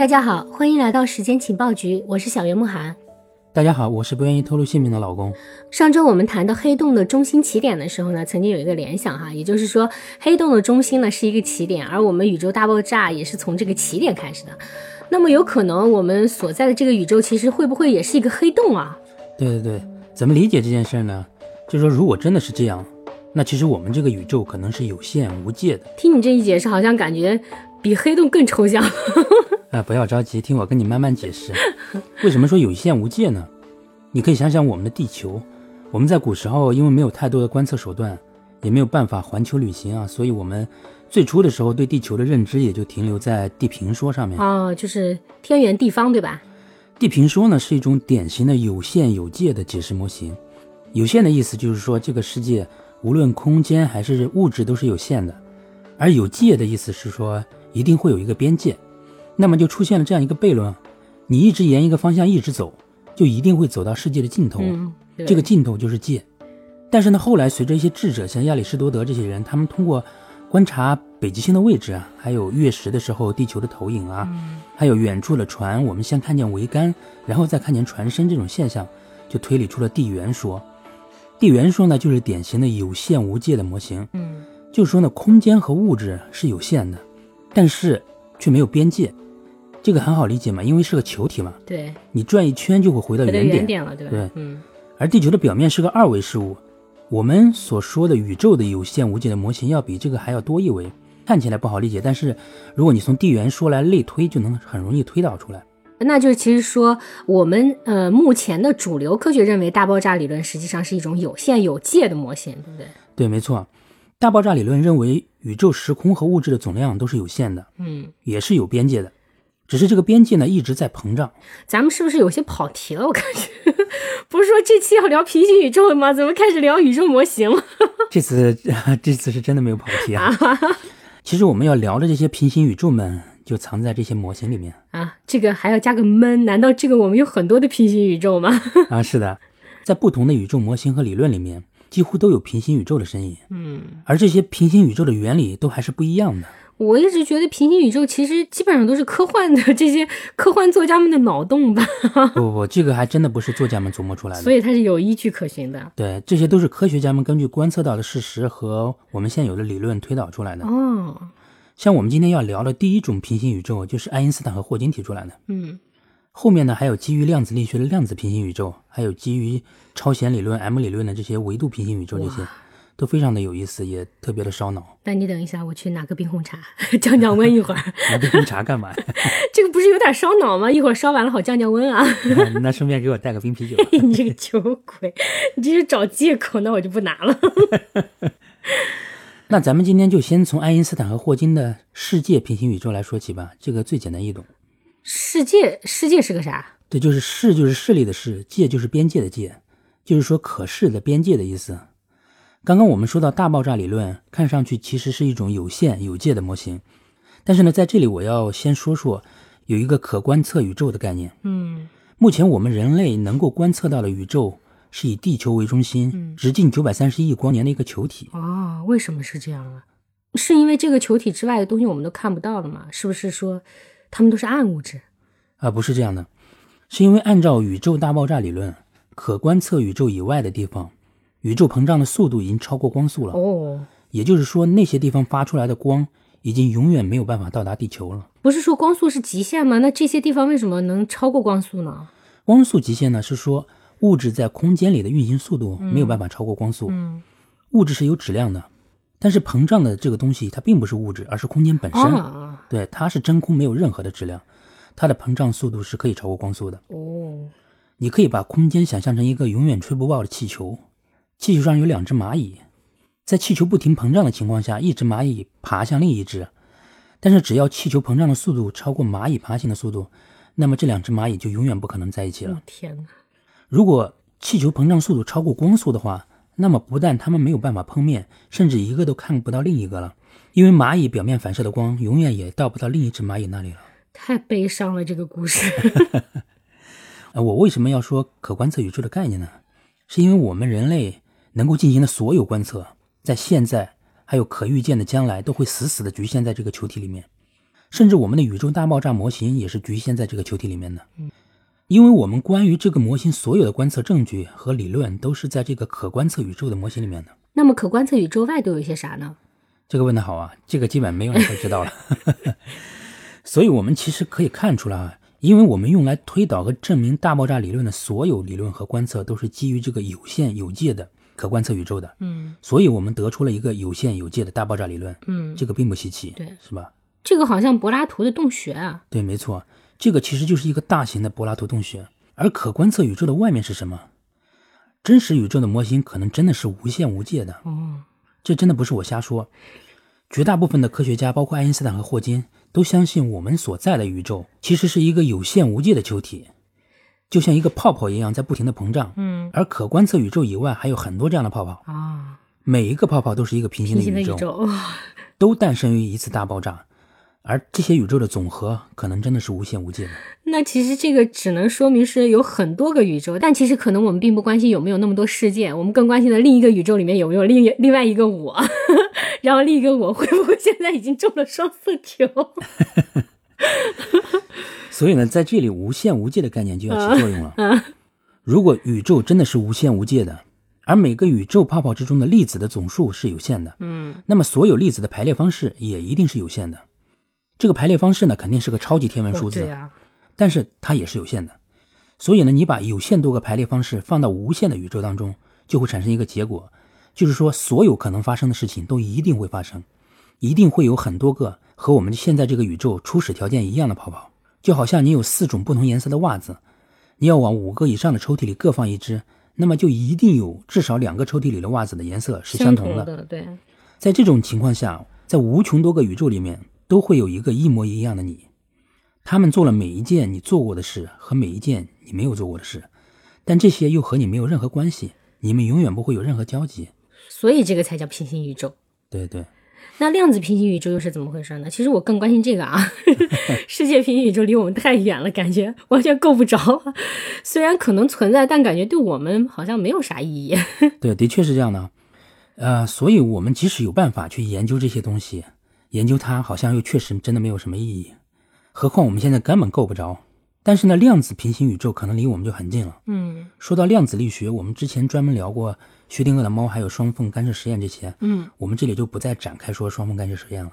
大家好，欢迎来到时间情报局，我是小袁慕寒。大家好，我是不愿意透露姓名的老公。上周我们谈到黑洞的中心起点的时候呢，曾经有一个联想哈，也就是说黑洞的中心呢是一个起点，而我们宇宙大爆炸也是从这个起点开始的。那么有可能我们所在的这个宇宙其实会不会也是一个黑洞啊？对对对，怎么理解这件事呢？就是说，如果真的是这样，那其实我们这个宇宙可能是有限无界的。听你这一解释，好像感觉比黑洞更抽象。啊，不要着急，听我跟你慢慢解释。为什么说有限无界呢？你可以想想我们的地球，我们在古时候因为没有太多的观测手段，也没有办法环球旅行啊，所以我们最初的时候对地球的认知也就停留在地平说上面。哦，就是天圆地方，对吧？地平说呢是一种典型的有限有界的解释模型。有限的意思就是说这个世界无论空间还是物质都是有限的，而有界的意思是说一定会有一个边界。那么就出现了这样一个悖论：你一直沿一个方向一直走，就一定会走到世界的尽头，这个尽头就是界。但是呢，后来随着一些智者，像亚里士多德这些人，他们通过观察北极星的位置啊，还有月食的时候地球的投影啊，还有远处的船，我们先看见桅杆，然后再看见船身这种现象，就推理出了地缘说。地缘说呢，就是典型的有限无界的模型。嗯，就是说呢，空间和物质是有限的，但是却没有边界。这个很好理解嘛，因为是个球体嘛。对，你转一圈就会回到原点。原点了，对吧？对，嗯。而地球的表面是个二维事物，我们所说的宇宙的有限无界的模型要比这个还要多一维，看起来不好理解，但是如果你从地缘说来类推，就能很容易推导出来。那就是其实说，我们呃目前的主流科学认为，大爆炸理论实际上是一种有限有界的模型，对不对？对，没错。大爆炸理论认为，宇宙时空和物质的总量都是有限的，嗯，也是有边界的。只是这个边界呢一直在膨胀，咱们是不是有些跑题了？我感觉不是说这期要聊平行宇宙吗？怎么开始聊宇宙模型了？这次这次是真的没有跑题啊！其实我们要聊的这些平行宇宙们就藏在这些模型里面啊！这个还要加个闷？难道这个我们有很多的平行宇宙吗？啊，是的，在不同的宇宙模型和理论里面，几乎都有平行宇宙的身影。嗯，而这些平行宇宙的原理都还是不一样的。我一直觉得平行宇宙其实基本上都是科幻的这些科幻作家们的脑洞吧。不不不，这个还真的不是作家们琢磨出来的，所以它是有依据可循的。对，这些都是科学家们根据观测到的事实和我们现有的理论推导出来的。哦，像我们今天要聊的第一种平行宇宙，就是爱因斯坦和霍金提出来的。嗯，后面呢还有基于量子力学的量子平行宇宙，还有基于超弦理论 M 理论的这些维度平行宇宙这些。都非常的有意思，也特别的烧脑。那你等一下，我去拿个冰红茶，降降温一会儿。拿冰红茶干嘛？这个不是有点烧脑吗？一会儿烧完了好降降温啊。那顺便给我带个冰啤酒。你这个酒鬼，你这是找借口，那我就不拿了。那咱们今天就先从爱因斯坦和霍金的世界平行宇宙来说起吧，这个最简单易懂。世界，世界是个啥？对，就是世，就是势力的势；界就是边界的界，就是说可视的边界的意思。刚刚我们说到大爆炸理论，看上去其实是一种有限有界的模型，但是呢，在这里我要先说说有一个可观测宇宙的概念。嗯，目前我们人类能够观测到的宇宙是以地球为中心，直径九百三十亿光年的一个球体。哦，为什么是这样啊？是因为这个球体之外的东西我们都看不到了吗？是不是说它们都是暗物质？啊，不是这样的，是因为按照宇宙大爆炸理论，可观测宇宙以外的地方。宇宙膨胀的速度已经超过光速了哦，也就是说那些地方发出来的光已经永远没有办法到达地球了。不是说光速是极限吗？那这些地方为什么能超过光速呢？光速极限呢是说物质在空间里的运行速度没有办法超过光速。嗯，物质是有质量的，但是膨胀的这个东西它并不是物质，而是空间本身。对，它是真空，没有任何的质量，它的膨胀速度是可以超过光速的。哦，你可以把空间想象成一个永远吹不爆的气球。气球上有两只蚂蚁，在气球不停膨胀的情况下，一只蚂蚁爬向另一只，但是只要气球膨胀的速度超过蚂蚁爬行的速度，那么这两只蚂蚁就永远不可能在一起了。天哪！如果气球膨胀速度超过光速的话，那么不但它们没有办法碰面，甚至一个都看不到另一个了，因为蚂蚁表面反射的光永远也到不到另一只蚂蚁那里了。太悲伤了，这个故事。啊，我为什么要说可观测宇宙的概念呢？是因为我们人类。能够进行的所有观测，在现在还有可预见的将来，都会死死的局限在这个球体里面。甚至我们的宇宙大爆炸模型也是局限在这个球体里面的。因为我们关于这个模型所有的观测证据和理论都是在这个可观测宇宙的模型里面的。那么可观测宇宙外都有些啥呢？这个问的好啊，这个基本没有人会知道了。所以，我们其实可以看出来啊，因为我们用来推导和证明大爆炸理论的所有理论和观测都是基于这个有限有界的可观测宇宙的。嗯所以我们得出了一个有限有界的大爆炸理论，嗯，这个并不稀奇，对是吧？这个好像柏拉图的洞穴啊。对，没错，这个其实就是一个大型的柏拉图洞穴。而可观测宇宙的外面是什么？真实宇宙的模型可能真的是无限无界的。哦，这真的不是我瞎说。绝大部分的科学家，包括爱因斯坦和霍金，都相信我们所在的宇宙其实是一个有限无界的球体，就像一个泡泡一样在不停的膨胀。嗯而可观测宇宙以外还有很多这样的泡泡，啊，每一个泡泡都是一个平行的的宇宙，宇宙。都诞生于一次大爆炸。而这些宇宙的总和可能真的是无限无界的。那其实这个只能说明是有很多个宇宙，但其实可能我们并不关心有没有那么多事件，我们更关心的另一个宇宙里面有没有另另外一个我，然后另一个我会不会现在已经中了双色球？所以呢，在这里无限无界的概念就要起作用了。如果宇宙真的是无限无界的，而每个宇宙泡泡之中的粒子的总数是有限的，嗯那么所有粒子的排列方式也一定是有限的。这个排列方式呢，肯定是个超级天文数字，但是它也是有限的。所以呢，你把有限多个排列方式放到无限的宇宙当中，就会产生一个结果，就是说所有可能发生的事情都一定会发生，一定会有很多个和我们现在这个宇宙初始条件一样的泡泡，就好像你有四种不同颜色的袜子，你要往五个以上的抽屉里各放一只，那么就一定有至少两个抽屉里的袜子的颜色是相相同的。的，对，在这种情况下，在无穷多个宇宙里面，都会有一个一模一样的你。他们做了每一件你做过的事和每一件你没有做过的事，但这些又和你没有任何关系，你们永远不会有任何交集。所以这个才叫平行宇宙。对对，那量子平行宇宙又是怎么回事呢？其实我更关心这个啊，世界平行宇宙离我们太远了，感觉完全够不着。虽然可能存在，但感觉对我们好像没有啥意义。对，的确是这样的。呃，所以我们即使有办法去研究这些东西，研究它好像又确实真的没有什么意义。何况我们现在根本够不着。但是呢，量子平行宇宙可能离我们就很近了。嗯说到量子力学，我们之前专门聊过薛定谔的猫，还有双缝干涉实验这些。嗯，我们这里就不再展开说双缝干涉实验了。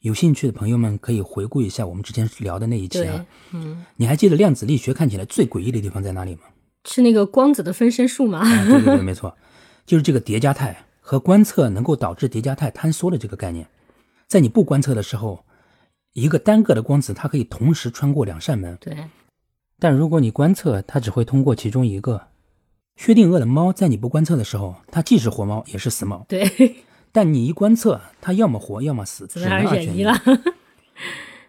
有兴趣的朋友们可以回顾一下我们之前聊的那一期啊。，嗯，你还记得量子力学看起来最诡异的地方在哪里吗？是那个光子的分身术吗？啊，对对对，没错，就是这个叠加态和观测能够导致叠加态坍缩的这个概念。在你不观测的时候，一个单个的光子它可以同时穿过两扇门，对，但如果你观测，它只会通过其中一个。薛定谔的猫在你不观测的时候，它既是活猫也是死猫，对，但你一观测，它要么活要么死，只只能二选一了。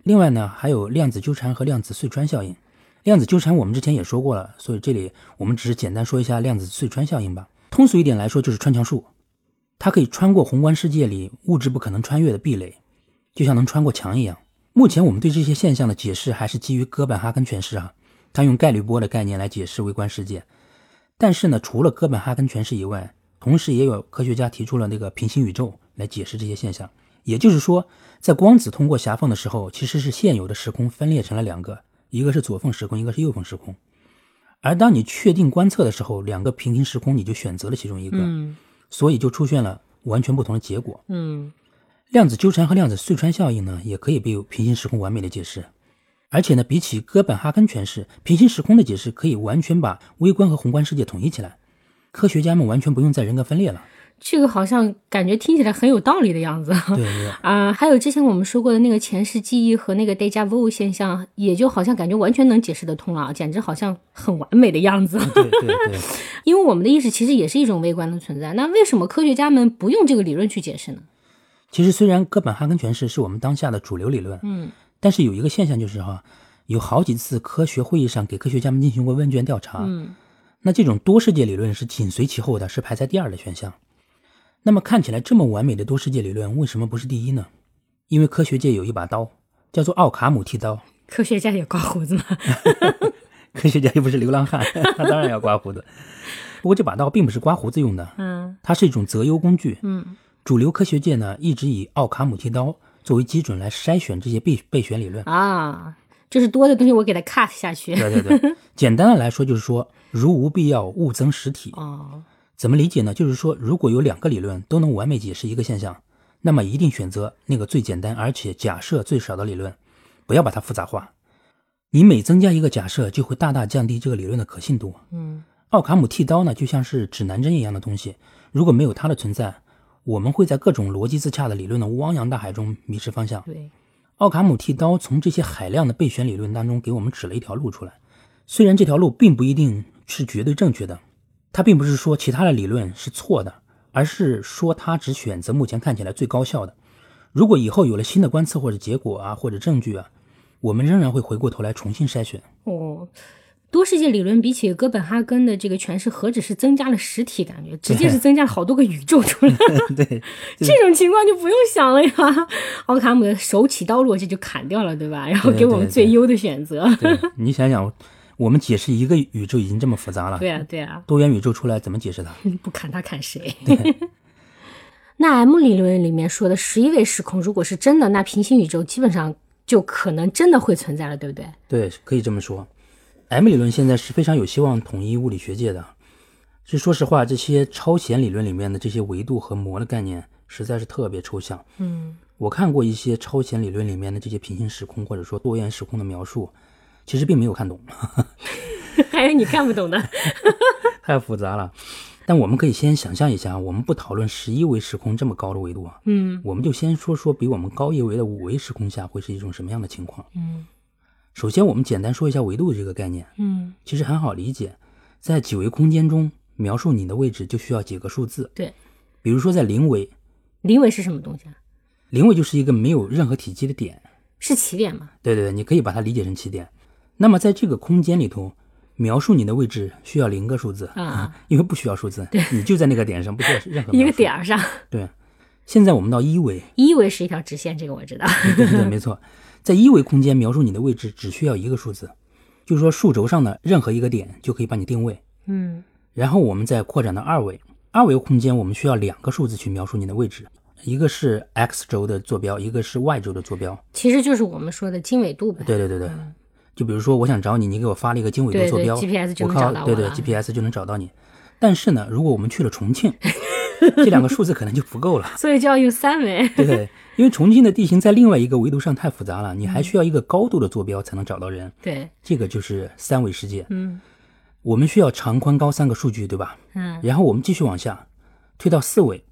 另外呢，还有量子纠缠和量子隧穿效应。量子纠缠我们之前也说过了，所以这里我们只是简单说一下量子隧穿效应吧。通俗一点来说，就是穿墙术，它可以穿过宏观世界里物质不可能穿越的壁垒，就像能穿过墙一样。目前我们对这些现象的解释还是基于哥本哈根诠释啊，它用概率波的概念来解释微观世界。但是呢，除了哥本哈根诠释以外，同时也有科学家提出了那个平行宇宙来解释这些现象。也就是说，在光子通过狭缝的时候，其实是现有的时空分裂成了两个，一个是左缝时空，一个是右缝时空。而当你确定观测的时候，两个平行时空你就选择了其中一个，嗯所以就出现了完全不同的结果。嗯，量子纠缠和量子隧穿效应呢，也可以被平行时空完美的解释。而且呢，比起哥本哈根诠释，平行时空的解释可以完全把微观和宏观世界统一起来。科学家们完全不用再人格分裂了。这个好像感觉听起来很有道理的样子。对对 啊、还有之前我们说过的那个前世记忆和那个 deja vu 现象，也就好像感觉完全能解释得通了，简直好像很完美的样子。对对对，因为我们的意识其实也是一种微观的存在，那为什么科学家们不用这个理论去解释呢？其实虽然哥本哈根诠释是我们当下的主流理论，嗯但是有一个现象就是哈，有好几次科学会议上给科学家们进行过问卷调查，嗯那这种多世界理论是紧随其后的，是排在第二的选项。那么看起来这么完美的多世界理论，为什么不是第一呢？因为科学界有一把刀，叫做奥卡姆剃刀。科学家也刮胡子吗？科学家又不是流浪汉，他当然要刮胡子。不过这把刀并不是刮胡子用的，嗯它是一种择优工具。嗯主流科学界呢一直以奥卡姆剃刀作为基准来筛选这些备备选理论。啊，就是多的东西我给它 cut 下去。对对对，简单的来说就是说，如无必要，勿增实体。哦，怎么理解呢？就是说，如果有两个理论都能完美解释一个现象，那么一定选择那个最简单而且假设最少的理论，不要把它复杂化。你每增加一个假设，就会大大降低这个理论的可信度。嗯，奥卡姆剃刀呢，就像是指南针一样的东西，如果没有它的存在，我们会在各种逻辑自洽的理论的汪洋大海中迷失方向。对，奥卡姆剃刀从这些海量的备选理论当中给我们指了一条路出来，虽然这条路并不一定是绝对正确的，它并不是说其他的理论是错的，而是说它只选择目前看起来最高效的。如果以后有了新的观测或者结果啊，或者证据啊，我们仍然会回过头来重新筛选。哦，多世界理论比起哥本哈根的这个诠释，何止是增加了实体感觉，直接是增加了好多个宇宙出来。对，这种情况就不用想了呀。奥卡姆的手起刀落，这就砍掉了，对吧？然后给我们最优的选择。对你想想，我们解释一个宇宙已经这么复杂了，对啊，对啊，多元宇宙出来怎么解释它？不砍它砍谁？那 M 理论里面说的十一位时空，如果是真的，那平行宇宙基本上就可能真的会存在了，对不对？对，可以这么说。M 理论现在是非常有希望统一物理学界的。是说实话，这些超弦理论里面的这些维度和膜的概念实在是特别抽象。嗯，我看过一些超弦理论里面的这些平行时空或者说多元时空的描述，其实并没有看懂，还有你看不懂的。太复杂了。但我们可以先想象一下，我们不讨论十一维时空这么高的维度啊，嗯我们就先说说比我们高一维的五维时空下会是一种什么样的情况。嗯首先，我们简单说一下维度这个概念，嗯，其实很好理解，在几维空间中描述你的位置就需要几个数字。对，比如说在零维，零维是什么东西啊？零维就是一个没有任何体积的点。是起点吗？对对对，你可以把它理解成起点。那么在这个空间里头，描述你的位置需要零个数字啊，因为不需要数字，你就在那个点上，不需要任何 一个点儿上，对，现在我们到一维，一维是一条直线，这个我知道。对对对，没错，在一维空间描述你的位置只需要一个数字，就是说数轴上的任何一个点就可以帮你定位。嗯然后我们再扩展到二维，二维空间我们需要两个数字去描述你的位置，一个是 x 轴的坐标，一个是 y 轴的坐标。其实就是我们说的经纬度呗。对对对对，就比如说我想找你，你给我发了一个经纬度坐标 GPS 就能找到我靠对对，GPS 就能找到你。但是呢，如果我们去了重庆，这两个数字可能就不够了。所以就要用三维。对对，因为重庆的地形在另外一个维度上太复杂了，你还需要一个高度的坐标才能找到人，对，这个就是三维世界。嗯我们需要长、宽、高三个数据，对吧？嗯，然后我们继续往下推到四维，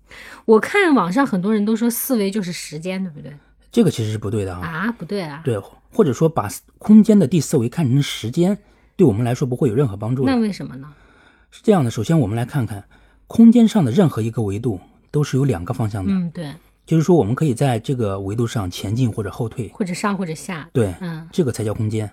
我看网上很多人都说四维就是时间，对不对？这个其实是不对的啊。啊，不对啊。对，或者说把空间的第四维看成时间，对我们来说不会有任何帮助那。为什么呢？是这样的，首先我们来看看空间上的任何一个维度都是有两个方向的，嗯，对，就是说我们可以在这个维度上前进或者后退，或者上或者下。对，嗯，这个才叫空间。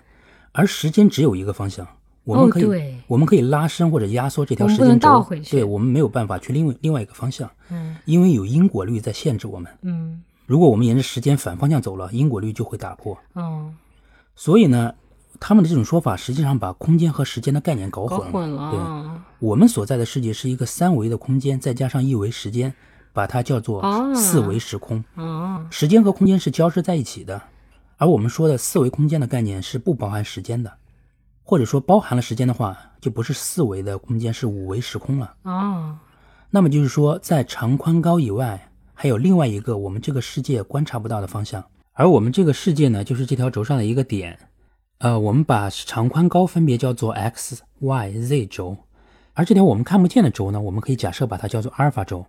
而时间只有一个方向，我们可以、哦我们可以拉伸或者压缩这条时间轴，倒回去对我们没有办法去另外另外一个方向，嗯因为有因果律在限制我们。嗯如果我们沿着时间反方向走了，因果律就会打破。哦，所以呢，他们的这种说法实际上把空间和时间的概念搞搞混了。混了。对，哦我们所在的世界是一个三维的空间，再加上一维时间，把它叫做哦四维时空。哦，时间和空间是交织在一起的，而我们说的四维空间的概念是不包含时间的，或者说包含了时间的话，就不是四维的空间，是五维时空了。哦，那么就是说，在长宽高以外，还有另外一个我们这个世界观察不到的方向，而我们这个世界呢，就是这条轴上的一个点。呃，我们把长宽高分别叫做 x、y、z 轴，而这条我们看不见的轴呢，我们可以假设把它叫做阿尔法轴。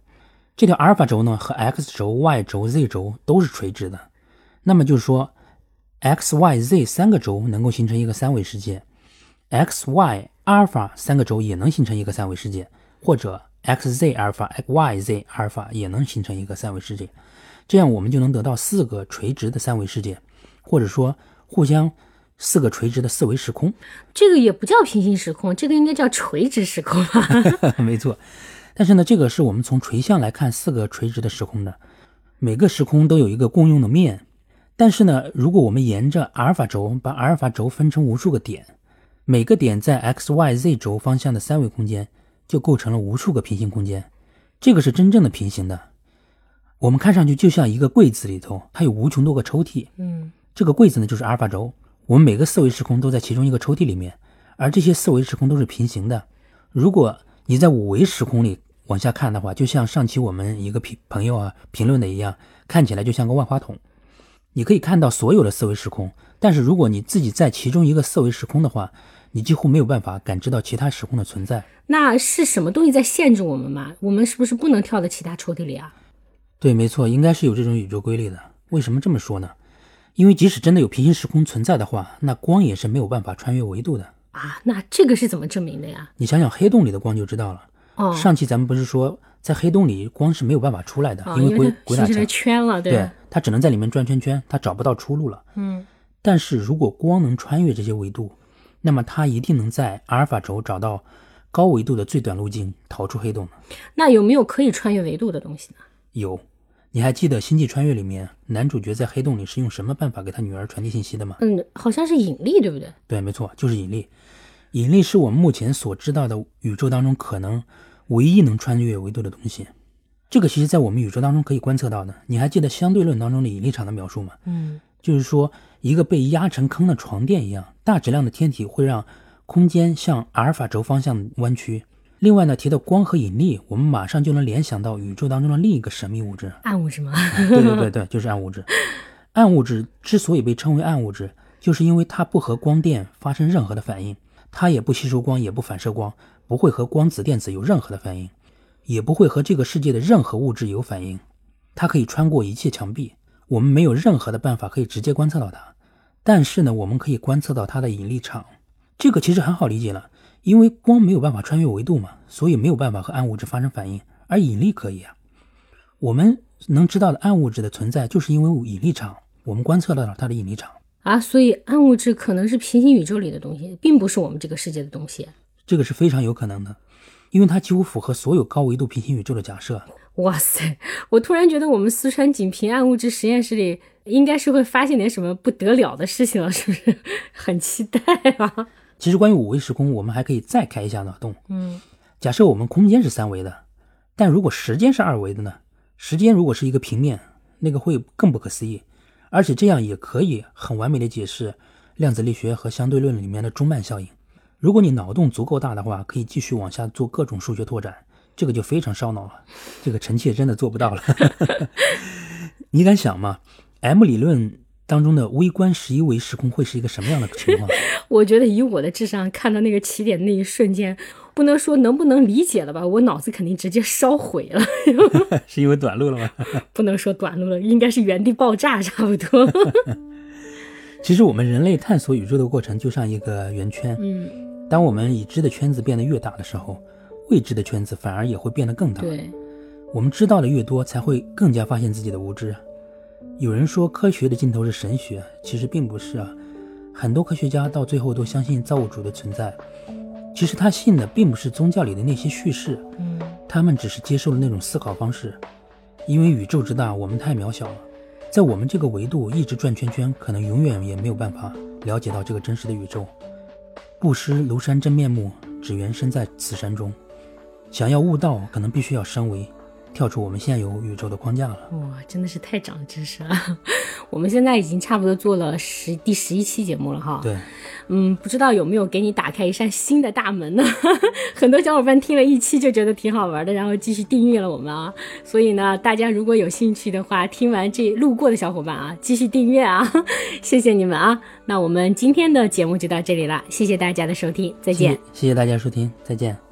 这条阿尔法轴呢，和 x 轴、y 轴、z 轴都是垂直的。那么就是说，x、y、z 三个轴能够形成一个三维世界，x、y、阿尔法三个轴也能形成一个三维世界，或者 x、z 阿尔法、y、z 阿尔法也能形成一个三维世界。这样我们就能得到四个垂直的三维世界，或者说互相四个垂直的四维时空。这个也不叫平行时空，这个应该叫垂直时空吧？没错，但是呢，这个是我们从垂向来看四个垂直的时空的，每个时空都有一个共用的面。但是呢，如果我们沿着阿尔法轴把阿尔法轴分成无数个点，每个点在 x、y、z 轴方向的三维空间就构成了无数个平行空间，这个是真正的平行的。我们看上去就像一个柜子里头，它有无穷多个抽屉。嗯，这个柜子呢就是阿尔法轴，我们每个四维时空都在其中一个抽屉里面，而这些四维时空都是平行的。如果你在五维时空里往下看的话，就像上期我们一个评朋友啊评论的一样，看起来就像个万花筒。你可以看到所有的四维时空，但是如果你自己在其中一个四维时空的话，你几乎没有办法感知到其他时空的存在。那是什么东西在限制我们吗？我们是不是不能跳到其他抽屉里啊？对，没错，应该是有这种宇宙规律的。为什么这么说呢？因为即使真的有平行时空存在的话，那光也是没有办法穿越维度的。啊，那这个是怎么证明的呀？你想想黑洞里的光就知道了。哦，上期咱们不是说，在黑洞里光是没有办法出来的，哦因为鬼鬼打墙圈了，对，它只能在里面转圈圈，它找不到出路了。嗯，但是如果光能穿越这些维度，那么它一定能在阿尔法轴找到高维度的最短路径，逃出黑洞的。那有没有可以穿越维度的东西呢？有，你还记得《星际穿越》里面男主角在黑洞里是用什么办法给他女儿传递信息的吗？嗯，好像是引力，对不对？对，没错，就是引力。引力是我们目前所知道的宇宙当中可能唯一能穿越维度的东西。这个其实在我们宇宙当中可以观测到的。你还记得相对论当中的引力场的描述吗？嗯，就是说，一个被压成坑的床垫一样，大质量的天体会让空间向阿尔法轴方向弯曲。另外呢，提到光和引力，我们马上就能联想到宇宙当中的另一个神秘物质。暗物质吗？对对对对，就是暗物质。暗物质之所以被称为暗物质，就是因为它不和光电发生任何的反应，它也不吸收光，也不反射光，不会和光子电子有任何的反应，也不会和这个世界的任何物质有反应。它可以穿过一切墙壁，我们没有任何的办法可以直接观测到它。但是呢，我们可以观测到它的引力场。这个其实很好理解了，因为光没有办法穿越维度嘛，所以没有办法和暗物质发生反应，而引力可以啊。我们能知道的暗物质的存在，就是因为引力场，我们观测到了它的引力场。啊，所以暗物质可能是平行宇宙里的东西，并不是我们这个世界的东西。这个是非常有可能的，因为它几乎符合所有高维度平行宇宙的假设。哇塞！我突然觉得我们四川锦屏暗物质实验室里应该是会发现点什么不得了的事情了，是不是？很期待啊！其实关于五维时空，我们还可以再开一下脑洞。嗯，假设我们空间是三维的，但如果时间是二维的呢？时间如果是一个平面，那个会更不可思议。而且这样也可以很完美的解释量子力学和相对论里面的中曼效应。如果你脑洞足够大的话，可以继续往下做各种数学拓展，这个就非常烧脑了。这个臣妾真的做不到了。你敢想吗？M 理论当中的微观十一维时空会是一个什么样的情况？我觉得以我的智商，看到那个起点那一瞬间，不能说能不能理解了吧，我脑子肯定直接烧毁了。是因为短路了吗？不能说短路了，应该是原地爆炸差不多。其实我们人类探索宇宙的过程就像一个圆圈，嗯，当我们已知的圈子变得越大的时候，未知的圈子反而也会变得更大。对，我们知道的越多，才会更加发现自己的无知。有人说科学的尽头是神学，其实并不是啊。很多科学家到最后都相信造物主的存在，其实他信的并不是宗教里的那些叙事，嗯，他们只是接受了那种思考方式。因为宇宙之大，我们太渺小了，在我们这个维度一直转圈圈，可能永远也没有办法了解到这个真实的宇宙。不识庐山真面目，只缘身在此山中。想要悟道，可能必须要升维，跳出我们现有宇宙的框架了。哇，真的是太长知识了。我们现在已经差不多做了十第十一期节目了哈。对，嗯，不知道有没有给你打开一扇新的大门呢？很多小伙伴听了一期就觉得挺好玩的，然后继续订阅了我们啊。所以呢，大家如果有兴趣的话，听完这路过的小伙伴啊，继续订阅啊，谢谢你们啊。那我们今天的节目就到这里了，谢谢大家的收听，再见。谢谢谢谢大家收听，再见。